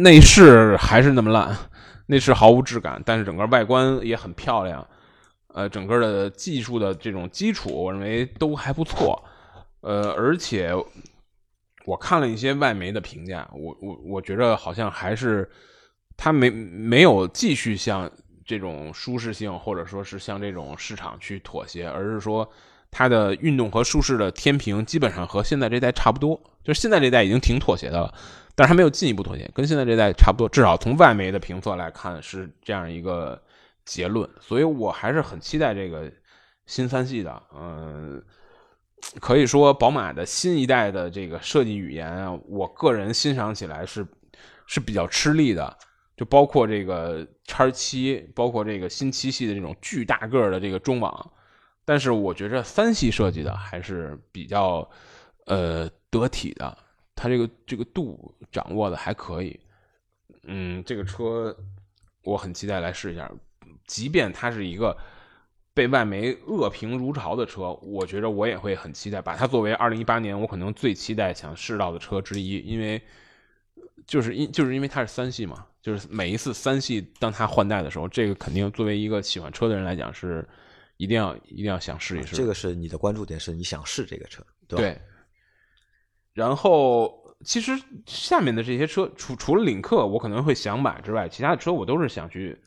内饰还是那么烂，内饰毫无质感，但是整个外观也很漂亮，呃，整个的技术的这种基础，我认为都还不错，呃，而且我看了一些外媒的评价，我我我觉得好像还是它没没有继续向这种舒适性或者说是向这种市场去妥协，而是说它的运动和舒适的天平基本上和现在这代差不多，就是现在这代已经挺妥协的了，但是还没有进一步妥协，跟现在这代差不多，至少从外媒的评测来看是这样一个结论，所以我还是很期待这个新三系的，嗯。可以说，宝马的新一代的这个设计语言啊，我个人欣赏起来是是比较吃力的。就包括这个叉七，包括这个新七系的这种巨大个的这个中网，但是我觉着三系设计的还是比较呃得体的，它这个这个度掌握的还可以。嗯，这个车我很期待来试一下，即便它是一个。被外媒恶评如潮的车，我觉着我也会很期待，把它作为二零一八年我可能最期待想试到的车之一，因为就是因就是因为它是三系嘛，就是每一次三系当它换代的时候，这个肯定作为一个喜欢车的人来讲是一定要一定要想试一试。这个是你的关注点，是你想试这个车，对吧？对。然后其实下面的这些车，除除了领克我可能会想买之外，其他的车我都是想去。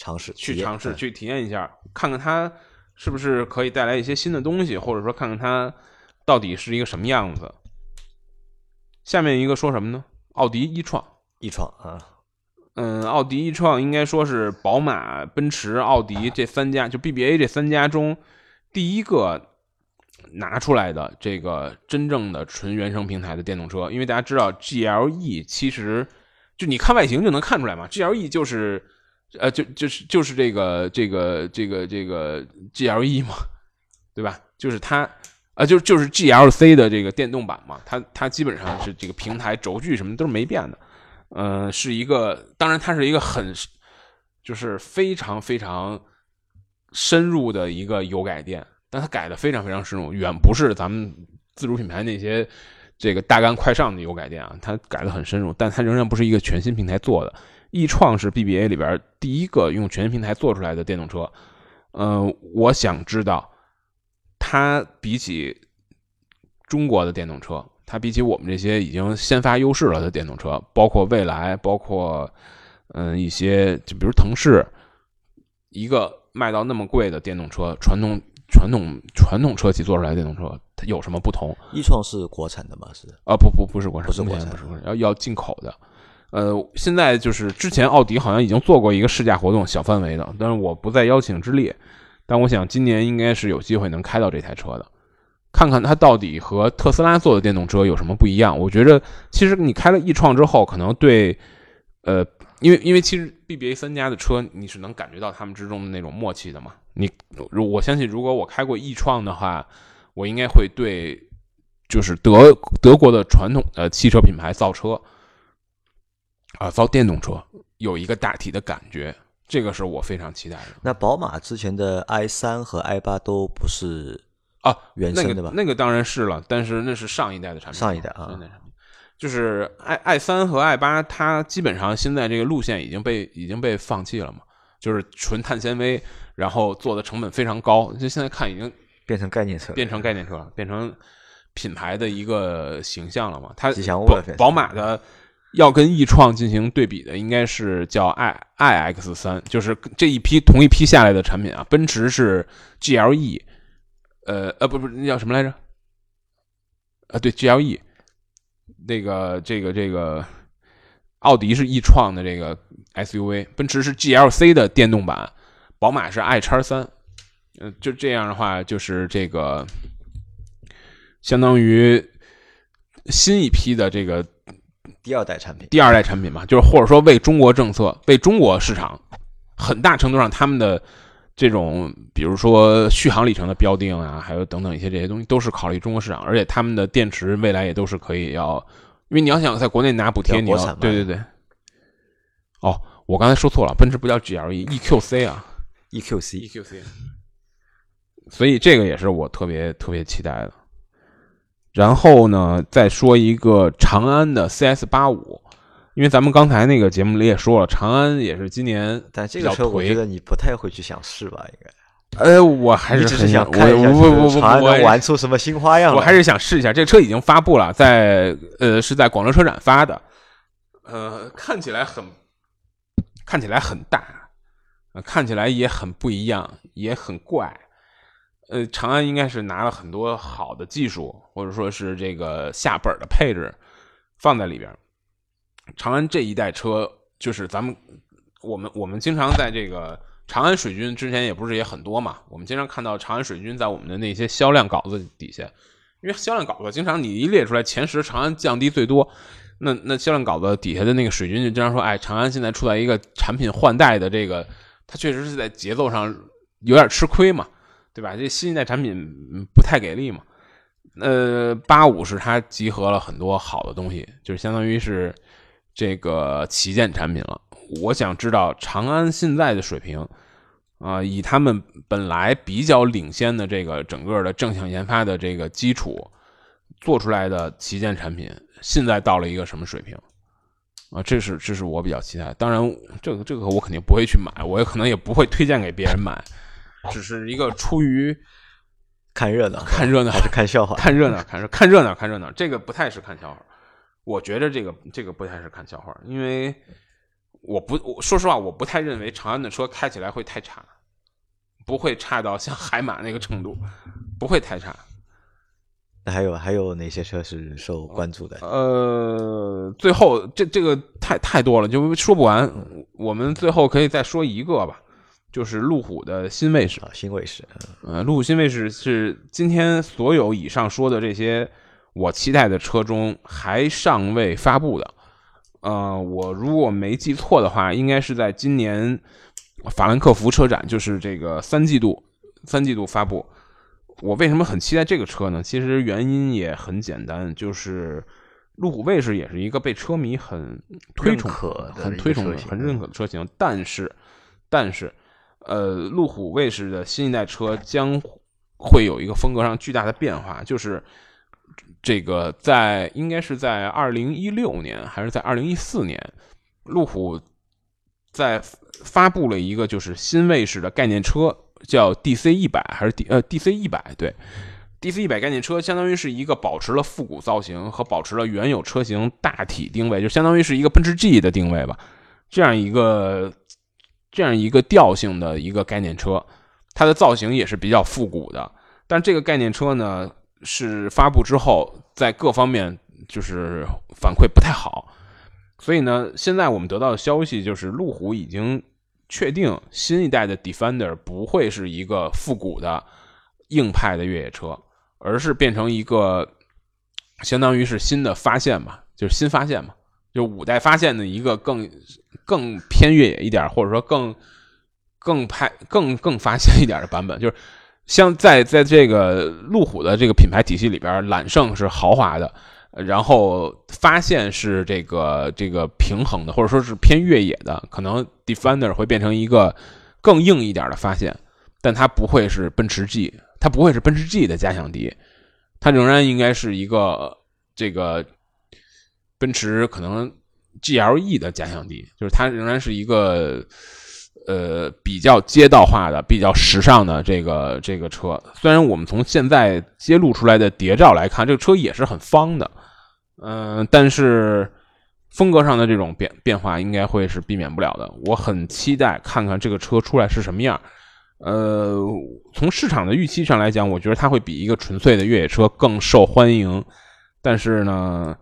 尝试去尝试去体验一下，看看它是不是可以带来一些新的东西，或者说看看它到底是一个什么样子。下面一个说什么呢？奥迪一创，一创啊，嗯，奥迪一创应该说是宝马、奔驰、奥迪这三家，就 BBA 这三家中第一个拿出来的这个真正的纯原生平台的电动车。因为大家知道 GLE 其实就你看外形就能看出来嘛，GLE 就是。呃，就就是就是这个这个这个这个 G L E 嘛，对吧？就是它，啊，就就是 G L C 的这个电动版嘛，它它基本上是这个平台轴距什么都是没变的，呃，是一个，当然它是一个很，就是非常非常深入的一个油改电，但它改的非常非常深入，远不是咱们自主品牌那些这个大干快上的油改电啊，它改的很深入，但它仍然不是一个全新平台做的。易创是 BBA 里边第一个用全平台做出来的电动车，嗯，我想知道，它比起中国的电动车，它比起我们这些已经先发优势了的电动车，包括蔚来，包括嗯一些，就比如腾势，一个卖到那么贵的电动车，传统传统传统车企做出来的电动车，它有什么不同？易创是国产的吗？是啊，不不不是国产，不是国产，不是国产，要要进口的。呃，现在就是之前奥迪好像已经做过一个试驾活动，小范围的，但是我不在邀请之列。但我想今年应该是有机会能开到这台车的，看看它到底和特斯拉做的电动车有什么不一样。我觉得其实你开了易创之后，可能对，呃，因为因为其实 BBA 三家的车你是能感觉到他们之中的那种默契的嘛。你如我相信，如果我开过易创的话，我应该会对就是德德国的传统的汽车品牌造车。啊，造电动车有一个大体的感觉，这个是我非常期待的。那宝马之前的 i 三和 i 八都不是啊原生的吧？那个当然是了，但是那是上一代的产品。上一代啊，就是 i i 三和 i 八，它基本上现在这个路线已经被已经被放弃了嘛，就是纯碳纤维，然后做的成本非常高，就现在看已经变成概念车，变成概念车了，变成品牌的一个形象了嘛。它吉祥物宝马的。要跟易创进行对比的，应该是叫 i i x 三，就是这一批同一批下来的产品啊。奔驰是 G L E，呃呃，不不，那叫什么来着？啊，对，G L E。那个这个这个，奥迪是易创的这个 S U V，奔驰是 G L C 的电动版，宝马是 i 叉三。嗯，就这样的话，就是这个相当于新一批的这个。第二代产品，第二代产品嘛，就是或者说为中国政策、为中国市场，很大程度上他们的这种，比如说续航里程的标定啊，还有等等一些这些东西，都是考虑中国市场，而且他们的电池未来也都是可以要，因为你要想在国内拿补贴，你要对对对。哦，我刚才说错了，奔驰不叫 GLE，EQC 啊，EQC，EQC。所以这个也是我特别特别期待的。然后呢，再说一个长安的 CS 八五，因为咱们刚才那个节目里也说了，长安也是今年，但这个车我觉得你不太会去想试吧？应该呃，我还是想看一下，我不不不不，长安玩出什么新花样来？我还是想试一下，这个车已经发布了，在呃是在广州车展发的，呃，看起来很看起来很大，呃看起来也很不一样，也很怪。呃，长安应该是拿了很多好的技术，或者说是这个下本的配置放在里边。长安这一代车，就是咱们我们我们经常在这个长安水军之前也不是也很多嘛，我们经常看到长安水军在我们的那些销量稿子底下，因为销量稿子经常你一列出来前十，长安降低最多，那那销量稿子底下的那个水军就经常说，哎，长安现在处在一个产品换代的这个，它确实是在节奏上有点吃亏嘛，对吧？这新一代产品不太给力嘛。呃，八五是它集合了很多好的东西，就是相当于是这个旗舰产品了。我想知道长安现在的水平，啊、以他们本来比较领先的这个整个的正向研发的这个基础做出来的旗舰产品，现在到了一个什么水平？啊，这是这是我比较期待。当然，这个这个我肯定不会去买，我也可能也不会推荐给别人买，只是一个出于看热闹，看热闹还是看笑话？看热闹，看热看热闹，看热闹，这个不太是看笑话。我觉得这个这个不太是看笑话，因为我不我说实话，我不太认为长安的车开起来会太差，不会差到像海马那个程度，不会太差。那还有还有哪些车是受关注的？呃，最后这这个太太多了，就说不完。我们最后可以再说一个吧，就是路虎的新卫士。啊，新卫士，嗯呃，路虎新卫士是今天所有以上说的这些我期待的车中还尚未发布的。呃，我如果没记错的话，应该是在今年法兰克福车展，就是这个三季度，三季度发布。我为什么很期待这个车呢？其实原因也很简单，就是路虎卫士也是一个被车迷很推崇很推崇的、很认可的车型。但是，但是，呃，路虎卫士的新一代车将会有一个风格上巨大的变化，就是这个在应该是在二零一六年还是在二零一四年，路虎在发布了一个就是新卫士的概念车，叫 DC 一百还是 D 呃 DC 一百对。DC 一百概念车相当于是一个保持了复古造型和保持了原有车型大体定位，就相当于是一个奔驰 G 的定位吧，这样一个这样一个调性的一个概念车，它的造型也是比较复古的。但这个概念车呢，是发布之后在各方面就是反馈不太好，所以呢，现在我们得到的消息就是路虎已经确定新一代的 Defender 不会是一个复古的硬派的越野车，而是变成一个相当于是新的发现吧，就是新发现嘛，就五代发现的一个更更偏越野一点，或者说更更派更更发现一点的版本，就是像在在这个路虎的这个品牌体系里边，揽胜是豪华的，然后发现是这个这个平衡的，或者说是偏越野的，可能 Defender 会变成一个更硬一点的发现，但它不会是奔驰 G，它不会是奔驰 G 的加强敌，它仍然应该是一个这个奔驰可能 GLE 的假想敌，就是它仍然是一个呃比较街道化的、比较时尚的这个这个车。虽然我们从现在揭露出来的谍照来看，这个车也是很方的，嗯、但是风格上的这种变变化应该会是避免不了的。我很期待看看这个车出来是什么样。呃，从市场的预期上来讲，我觉得它会比一个纯粹的越野车更受欢迎。但是呢，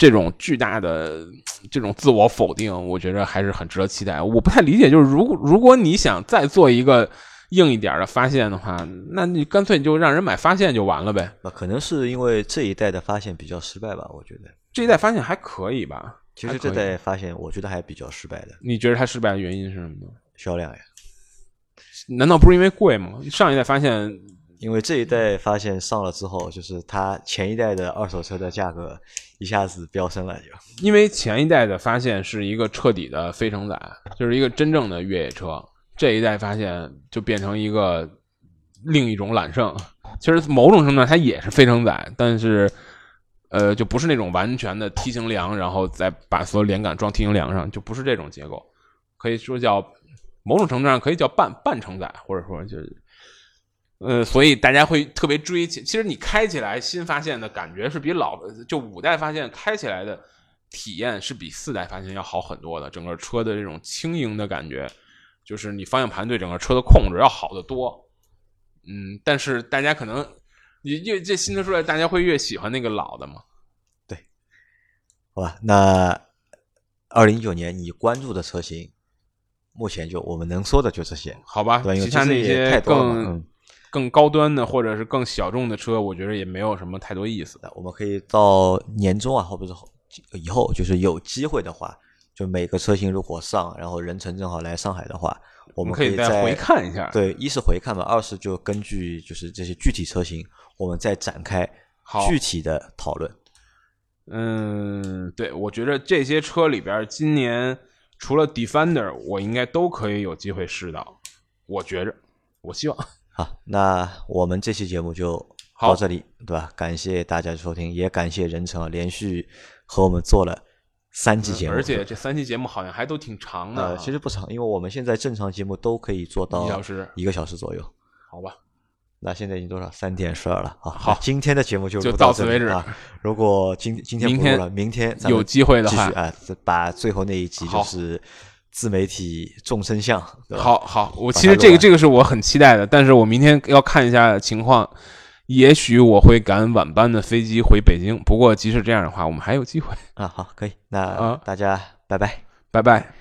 这种巨大的这种自我否定，我觉得还是很值得期待。我不太理解，就是如果如果你想再做一个硬一点的发现的话，那你干脆就让人买发现就完了呗。那可能是因为这一代的发现比较失败吧，我觉得。这一代发现还可以吧？其实这代发现，我觉得还比较失败的你觉得它失败的原因是什么呢？销量呀。难道不是因为贵吗？上一代发现因为这一代发现上了之后，就是它前一代的二手车的价格一下子飙升了，就因为前一代的发现是一个彻底的非承载，就是一个真正的越野车。这一代发现就变成一个另一种揽胜。其实某种程度上它也是非承载，但是呃，就不是那种完全的梯形梁，然后再把所有连杆装梯形梁上，就不是这种结构，可以说叫某种程度上可以叫半半承载，或者说就是，呃，所以大家会特别追。其其实你开起来新发现的感觉是比老的就五代发现开起来的体验是比四代发现要好很多的，整个车的这种轻盈的感觉，就是你方向盘对整个车的控制要好得多。嗯，但是大家可能你越这新的出来，大家会越喜欢那个老的嘛？对好吧，那二零一九年你关注的车型，目前就我们能说的就这些。好吧，对，因为其他那些太多了更高端的或者是更小众的车，我觉得也没有什么太多意思。的我们可以到年终啊，或者是以后，就是有机会的话，就每个车型如果上，然后任晨正好来上海的话，我们可以以再回看一下。，对，一是回看嘛，二是就根据就是这些具体车型，我们再展开具体的讨论。嗯，对，我觉得这些车里边，今年除了 Defender，我应该都可以有机会试到。我觉着，我希望。好，那我们这期节目就到这里，对吧？感谢大家的收听，也感谢任成啊，连续和我们做了三期节目，而且这三期节目好像还都挺长的啊、呃，其实不长，因为我们现在正常节目都可以做到一小时一个小时左右。好吧，那现在已经多少？三点十二了啊！好今天的节目就就到此为止啊。如果今今天不录了，明天有机会的话继续啊，把最后那一集就好是自媒体众生相，好好，我其实这个这个是我很期待的，但是我明天要看一下情况，也许我会赶晚班的飞机回北京。不过即使这样的话，我们还有机会。啊，好，可以，那啊大家拜拜。拜拜。